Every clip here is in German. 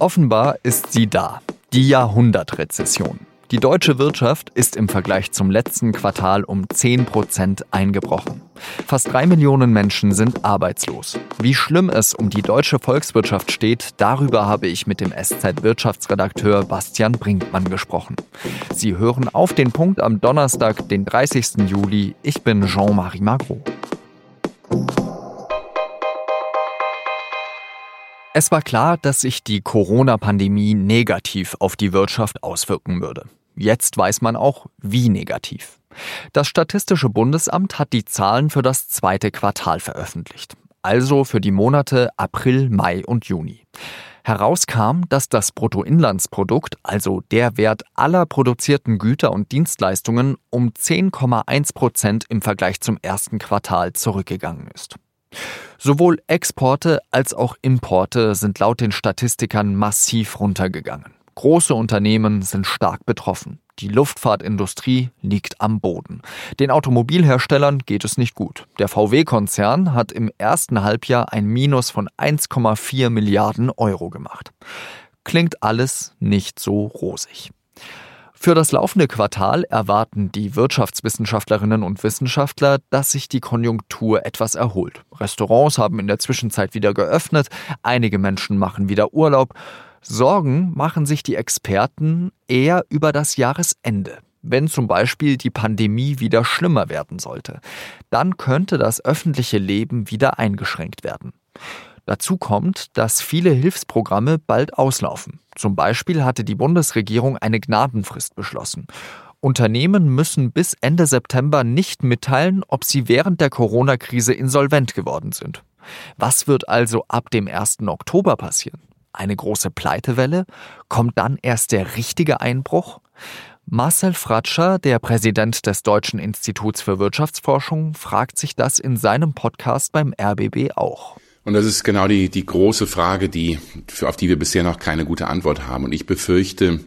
Offenbar ist sie da, die Jahrhundertrezession. Die deutsche Wirtschaft ist im Vergleich zum letzten Quartal um 10 Prozent eingebrochen. Fast drei Millionen Menschen sind arbeitslos. Wie schlimm es um die deutsche Volkswirtschaft steht, darüber habe ich mit dem SZ-Wirtschaftsredakteur Bastian Brinkmann gesprochen. Sie hören auf den Punkt am Donnerstag, den 30. Juli. Ich bin Jean-Marie Magro. Es war klar, dass sich die Corona-Pandemie negativ auf die Wirtschaft auswirken würde. Jetzt weiß man auch, wie negativ. Das Statistische Bundesamt hat die Zahlen für das zweite Quartal veröffentlicht, also für die Monate April, Mai und Juni. Herauskam, dass das Bruttoinlandsprodukt, also der Wert aller produzierten Güter und Dienstleistungen, um 10,1 Prozent im Vergleich zum ersten Quartal zurückgegangen ist. Sowohl Exporte als auch Importe sind laut den Statistikern massiv runtergegangen. Große Unternehmen sind stark betroffen. Die Luftfahrtindustrie liegt am Boden. Den Automobilherstellern geht es nicht gut. Der VW-Konzern hat im ersten Halbjahr ein Minus von 1,4 Milliarden Euro gemacht. Klingt alles nicht so rosig. Für das laufende Quartal erwarten die Wirtschaftswissenschaftlerinnen und Wissenschaftler, dass sich die Konjunktur etwas erholt. Restaurants haben in der Zwischenzeit wieder geöffnet, einige Menschen machen wieder Urlaub. Sorgen machen sich die Experten eher über das Jahresende. Wenn zum Beispiel die Pandemie wieder schlimmer werden sollte, dann könnte das öffentliche Leben wieder eingeschränkt werden. Dazu kommt, dass viele Hilfsprogramme bald auslaufen. Zum Beispiel hatte die Bundesregierung eine Gnadenfrist beschlossen. Unternehmen müssen bis Ende September nicht mitteilen, ob sie während der Corona-Krise insolvent geworden sind. Was wird also ab dem 1. Oktober passieren? Eine große Pleitewelle? Kommt dann erst der richtige Einbruch? Marcel Fratscher, der Präsident des Deutschen Instituts für Wirtschaftsforschung, fragt sich das in seinem Podcast beim RBB auch. Und das ist genau die, die große Frage, die, auf die wir bisher noch keine gute Antwort haben. Und ich befürchte,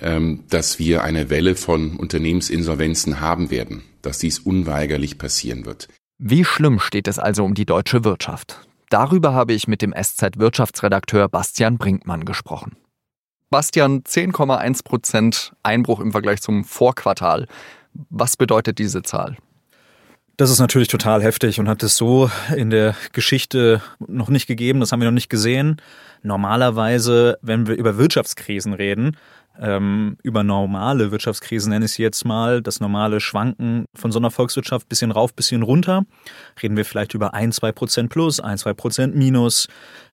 ähm, dass wir eine Welle von Unternehmensinsolvenzen haben werden, dass dies unweigerlich passieren wird. Wie schlimm steht es also um die deutsche Wirtschaft? Darüber habe ich mit dem SZ-Wirtschaftsredakteur Bastian Brinkmann gesprochen. Bastian, 10,1 Prozent Einbruch im Vergleich zum Vorquartal. Was bedeutet diese Zahl? Das ist natürlich total heftig und hat es so in der Geschichte noch nicht gegeben, das haben wir noch nicht gesehen. Normalerweise, wenn wir über Wirtschaftskrisen reden, ähm, über normale Wirtschaftskrisen nenne ich sie jetzt mal, das normale Schwanken von so einer Volkswirtschaft bisschen rauf, bisschen runter, reden wir vielleicht über ein, zwei Prozent plus, ein, zwei Prozent minus.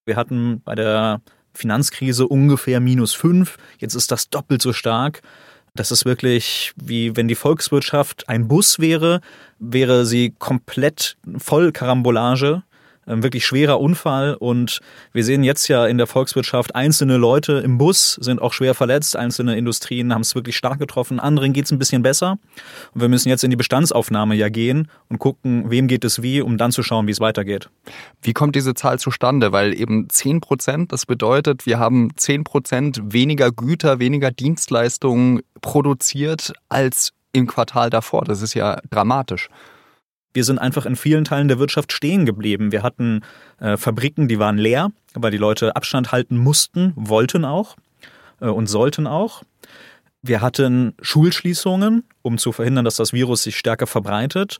Wir hatten bei der Finanzkrise ungefähr minus fünf, jetzt ist das doppelt so stark. Das ist wirklich wie wenn die Volkswirtschaft ein Bus wäre, wäre sie komplett voll Karambolage wirklich schwerer Unfall und wir sehen jetzt ja in der Volkswirtschaft, einzelne Leute im Bus sind auch schwer verletzt, einzelne Industrien haben es wirklich stark getroffen, anderen geht es ein bisschen besser und wir müssen jetzt in die Bestandsaufnahme ja gehen und gucken, wem geht es wie, um dann zu schauen, wie es weitergeht. Wie kommt diese Zahl zustande? Weil eben 10 Prozent, das bedeutet, wir haben 10 Prozent weniger Güter, weniger Dienstleistungen produziert als im Quartal davor. Das ist ja dramatisch. Wir sind einfach in vielen Teilen der Wirtschaft stehen geblieben. Wir hatten äh, Fabriken, die waren leer, weil die Leute Abstand halten mussten, wollten auch äh, und sollten auch. Wir hatten Schulschließungen, um zu verhindern, dass das Virus sich stärker verbreitet,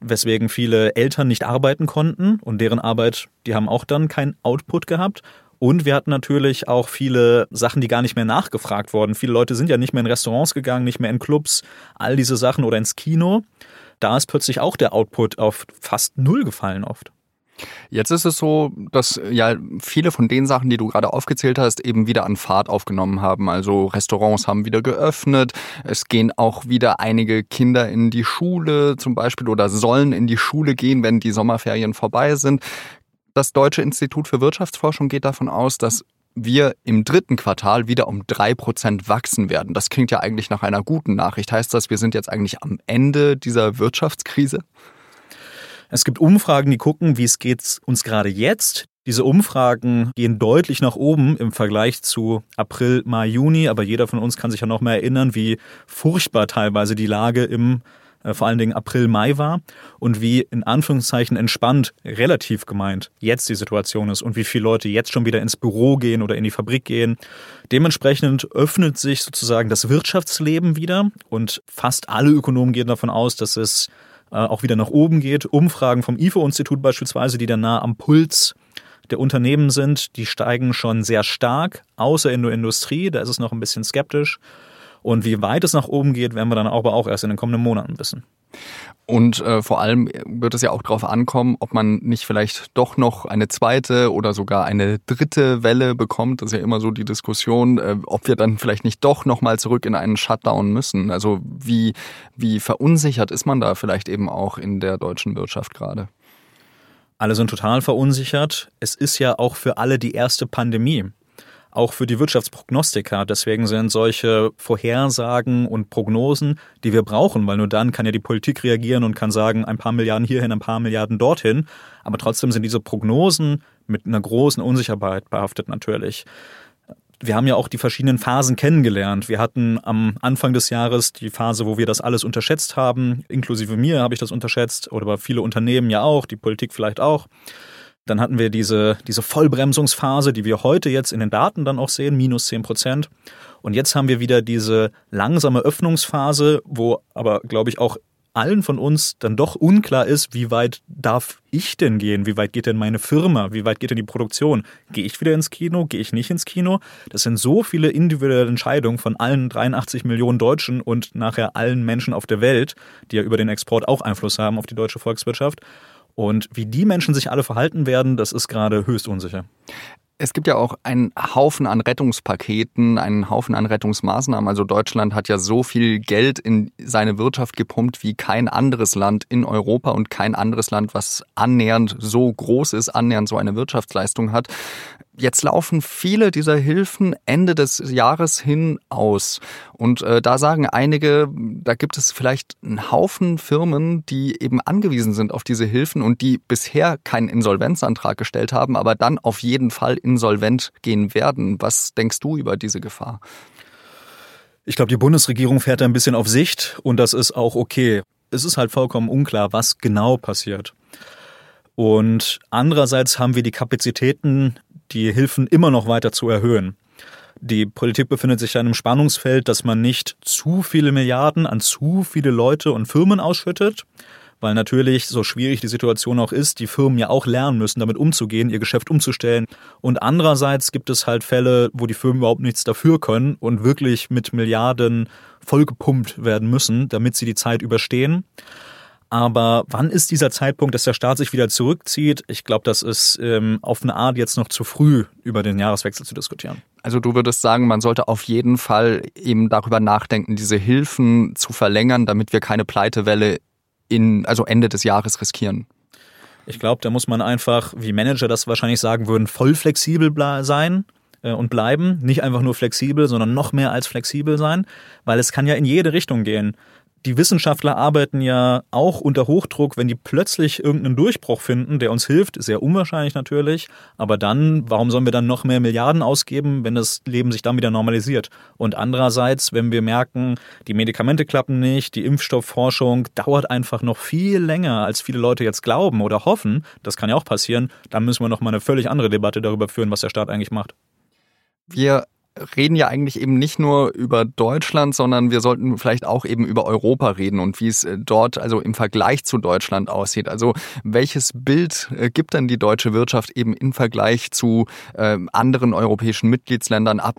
weswegen viele Eltern nicht arbeiten konnten und deren Arbeit, die haben auch dann keinen Output gehabt. Und wir hatten natürlich auch viele Sachen, die gar nicht mehr nachgefragt wurden. Viele Leute sind ja nicht mehr in Restaurants gegangen, nicht mehr in Clubs, all diese Sachen oder ins Kino da ist plötzlich auch der Output auf fast null gefallen oft. Jetzt ist es so, dass ja viele von den Sachen, die du gerade aufgezählt hast, eben wieder an Fahrt aufgenommen haben. Also Restaurants haben wieder geöffnet. Es gehen auch wieder einige Kinder in die Schule zum Beispiel oder sollen in die Schule gehen, wenn die Sommerferien vorbei sind. Das Deutsche Institut für Wirtschaftsforschung geht davon aus, dass wir im dritten Quartal wieder um drei Prozent wachsen werden. Das klingt ja eigentlich nach einer guten Nachricht. Heißt das, wir sind jetzt eigentlich am Ende dieser Wirtschaftskrise? Es gibt Umfragen, die gucken, wie es geht uns gerade jetzt. Diese Umfragen gehen deutlich nach oben im Vergleich zu April, Mai, Juni, aber jeder von uns kann sich ja noch mehr erinnern, wie furchtbar teilweise die Lage im vor allen Dingen April, Mai war und wie in Anführungszeichen entspannt, relativ gemeint, jetzt die Situation ist und wie viele Leute jetzt schon wieder ins Büro gehen oder in die Fabrik gehen. Dementsprechend öffnet sich sozusagen das Wirtschaftsleben wieder und fast alle Ökonomen gehen davon aus, dass es äh, auch wieder nach oben geht. Umfragen vom IFO-Institut beispielsweise, die dann nah am Puls der Unternehmen sind, die steigen schon sehr stark, außer in der Industrie, da ist es noch ein bisschen skeptisch. Und wie weit es nach oben geht, werden wir dann aber auch erst in den kommenden Monaten wissen. Und äh, vor allem wird es ja auch darauf ankommen, ob man nicht vielleicht doch noch eine zweite oder sogar eine dritte Welle bekommt. Das ist ja immer so die Diskussion, äh, ob wir dann vielleicht nicht doch nochmal zurück in einen Shutdown müssen. Also wie, wie verunsichert ist man da vielleicht eben auch in der deutschen Wirtschaft gerade? Alle sind total verunsichert. Es ist ja auch für alle die erste Pandemie auch für die Wirtschaftsprognostiker. Deswegen sind solche Vorhersagen und Prognosen, die wir brauchen, weil nur dann kann ja die Politik reagieren und kann sagen, ein paar Milliarden hierhin, ein paar Milliarden dorthin. Aber trotzdem sind diese Prognosen mit einer großen Unsicherheit behaftet natürlich. Wir haben ja auch die verschiedenen Phasen kennengelernt. Wir hatten am Anfang des Jahres die Phase, wo wir das alles unterschätzt haben. Inklusive mir habe ich das unterschätzt oder viele Unternehmen ja auch, die Politik vielleicht auch. Dann hatten wir diese, diese Vollbremsungsphase, die wir heute jetzt in den Daten dann auch sehen, minus 10 Prozent. Und jetzt haben wir wieder diese langsame Öffnungsphase, wo aber, glaube ich, auch allen von uns dann doch unklar ist, wie weit darf ich denn gehen? Wie weit geht denn meine Firma? Wie weit geht denn die Produktion? Gehe ich wieder ins Kino? Gehe ich nicht ins Kino? Das sind so viele individuelle Entscheidungen von allen 83 Millionen Deutschen und nachher allen Menschen auf der Welt, die ja über den Export auch Einfluss haben auf die deutsche Volkswirtschaft. Und wie die Menschen sich alle verhalten werden, das ist gerade höchst unsicher. Es gibt ja auch einen Haufen an Rettungspaketen, einen Haufen an Rettungsmaßnahmen. Also Deutschland hat ja so viel Geld in seine Wirtschaft gepumpt wie kein anderes Land in Europa und kein anderes Land, was annähernd so groß ist, annähernd so eine Wirtschaftsleistung hat. Jetzt laufen viele dieser Hilfen Ende des Jahres hin aus. Und äh, da sagen einige, da gibt es vielleicht einen Haufen Firmen, die eben angewiesen sind auf diese Hilfen und die bisher keinen Insolvenzantrag gestellt haben, aber dann auf jeden Fall insolvent gehen werden. Was denkst du über diese Gefahr? Ich glaube, die Bundesregierung fährt ein bisschen auf Sicht und das ist auch okay. Es ist halt vollkommen unklar, was genau passiert. Und andererseits haben wir die Kapazitäten, die Hilfen immer noch weiter zu erhöhen. Die Politik befindet sich in einem Spannungsfeld, dass man nicht zu viele Milliarden an zu viele Leute und Firmen ausschüttet, weil natürlich, so schwierig die Situation auch ist, die Firmen ja auch lernen müssen, damit umzugehen, ihr Geschäft umzustellen. Und andererseits gibt es halt Fälle, wo die Firmen überhaupt nichts dafür können und wirklich mit Milliarden vollgepumpt werden müssen, damit sie die Zeit überstehen. Aber wann ist dieser Zeitpunkt, dass der Staat sich wieder zurückzieht? Ich glaube, das ist ähm, auf eine Art jetzt noch zu früh, über den Jahreswechsel zu diskutieren. Also du würdest sagen, man sollte auf jeden Fall eben darüber nachdenken, diese Hilfen zu verlängern, damit wir keine Pleitewelle in, also Ende des Jahres riskieren. Ich glaube, da muss man einfach, wie Manager das wahrscheinlich sagen würden, voll flexibel sein äh, und bleiben. Nicht einfach nur flexibel, sondern noch mehr als flexibel sein, weil es kann ja in jede Richtung gehen die Wissenschaftler arbeiten ja auch unter Hochdruck, wenn die plötzlich irgendeinen Durchbruch finden, der uns hilft, sehr unwahrscheinlich natürlich, aber dann, warum sollen wir dann noch mehr Milliarden ausgeben, wenn das Leben sich dann wieder normalisiert? Und andererseits, wenn wir merken, die Medikamente klappen nicht, die Impfstoffforschung dauert einfach noch viel länger, als viele Leute jetzt glauben oder hoffen, das kann ja auch passieren, dann müssen wir noch mal eine völlig andere Debatte darüber führen, was der Staat eigentlich macht. Wir reden ja eigentlich eben nicht nur über Deutschland, sondern wir sollten vielleicht auch eben über Europa reden und wie es äh, dort also im Vergleich zu Deutschland aussieht. Also welches Bild äh, gibt denn die deutsche Wirtschaft eben im Vergleich zu äh, anderen europäischen Mitgliedsländern ab?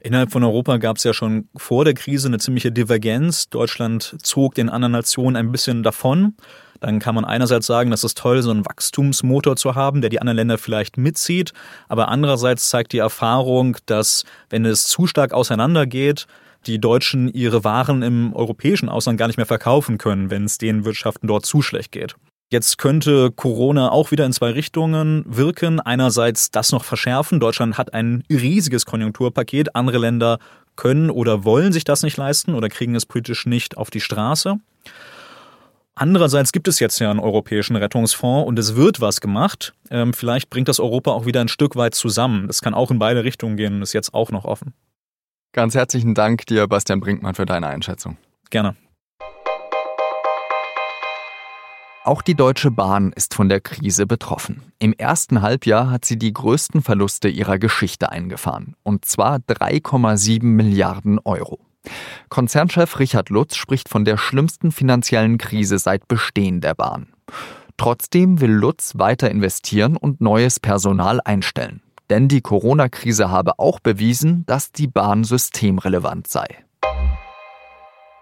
Innerhalb von Europa gab es ja schon vor der Krise eine ziemliche Divergenz. Deutschland zog den anderen Nationen ein bisschen davon. Dann kann man einerseits sagen, dass es toll, so einen Wachstumsmotor zu haben, der die anderen Länder vielleicht mitzieht. Aber andererseits zeigt die Erfahrung, dass wenn es zu stark auseinandergeht, die Deutschen ihre Waren im europäischen Ausland gar nicht mehr verkaufen können, wenn es den Wirtschaften dort zu schlecht geht. Jetzt könnte Corona auch wieder in zwei Richtungen wirken. Einerseits das noch verschärfen. Deutschland hat ein riesiges Konjunkturpaket. Andere Länder können oder wollen sich das nicht leisten oder kriegen es politisch nicht auf die Straße. Andererseits gibt es jetzt ja einen europäischen Rettungsfonds und es wird was gemacht. Ähm, vielleicht bringt das Europa auch wieder ein Stück weit zusammen. Das kann auch in beide Richtungen gehen und ist jetzt auch noch offen. Ganz herzlichen Dank dir, Bastian Brinkmann, für deine Einschätzung. Gerne. Auch die Deutsche Bahn ist von der Krise betroffen. Im ersten Halbjahr hat sie die größten Verluste ihrer Geschichte eingefahren, und zwar 3,7 Milliarden Euro. Konzernchef Richard Lutz spricht von der schlimmsten finanziellen Krise seit Bestehen der Bahn. Trotzdem will Lutz weiter investieren und neues Personal einstellen. Denn die Corona-Krise habe auch bewiesen, dass die Bahn systemrelevant sei.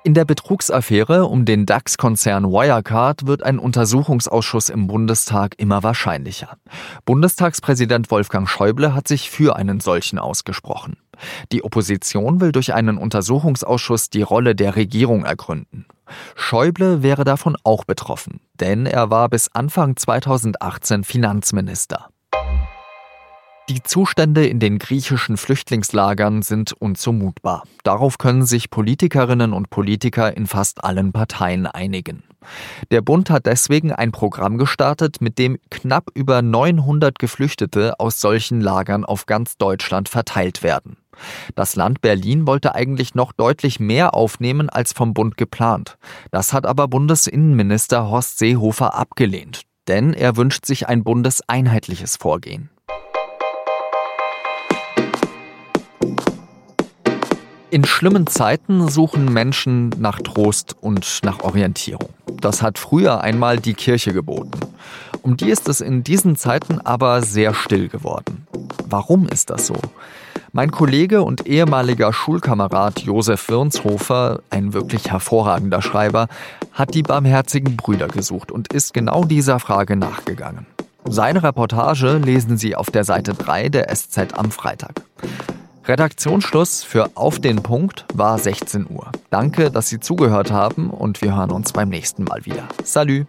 In der Betrugsaffäre um den DAX-Konzern Wirecard wird ein Untersuchungsausschuss im Bundestag immer wahrscheinlicher. Bundestagspräsident Wolfgang Schäuble hat sich für einen solchen ausgesprochen. Die Opposition will durch einen Untersuchungsausschuss die Rolle der Regierung ergründen. Schäuble wäre davon auch betroffen, denn er war bis Anfang 2018 Finanzminister. Die Zustände in den griechischen Flüchtlingslagern sind unzumutbar. Darauf können sich Politikerinnen und Politiker in fast allen Parteien einigen. Der Bund hat deswegen ein Programm gestartet, mit dem knapp über 900 Geflüchtete aus solchen Lagern auf ganz Deutschland verteilt werden. Das Land Berlin wollte eigentlich noch deutlich mehr aufnehmen als vom Bund geplant. Das hat aber Bundesinnenminister Horst Seehofer abgelehnt, denn er wünscht sich ein bundeseinheitliches Vorgehen. In schlimmen Zeiten suchen Menschen nach Trost und nach Orientierung. Das hat früher einmal die Kirche geboten. Um die ist es in diesen Zeiten aber sehr still geworden. Warum ist das so? Mein Kollege und ehemaliger Schulkamerad Josef Wirnshofer, ein wirklich hervorragender Schreiber, hat die barmherzigen Brüder gesucht und ist genau dieser Frage nachgegangen. Seine Reportage lesen Sie auf der Seite 3 der SZ am Freitag. Redaktionsschluss für Auf den Punkt war 16 Uhr. Danke, dass Sie zugehört haben und wir hören uns beim nächsten Mal wieder. Salü!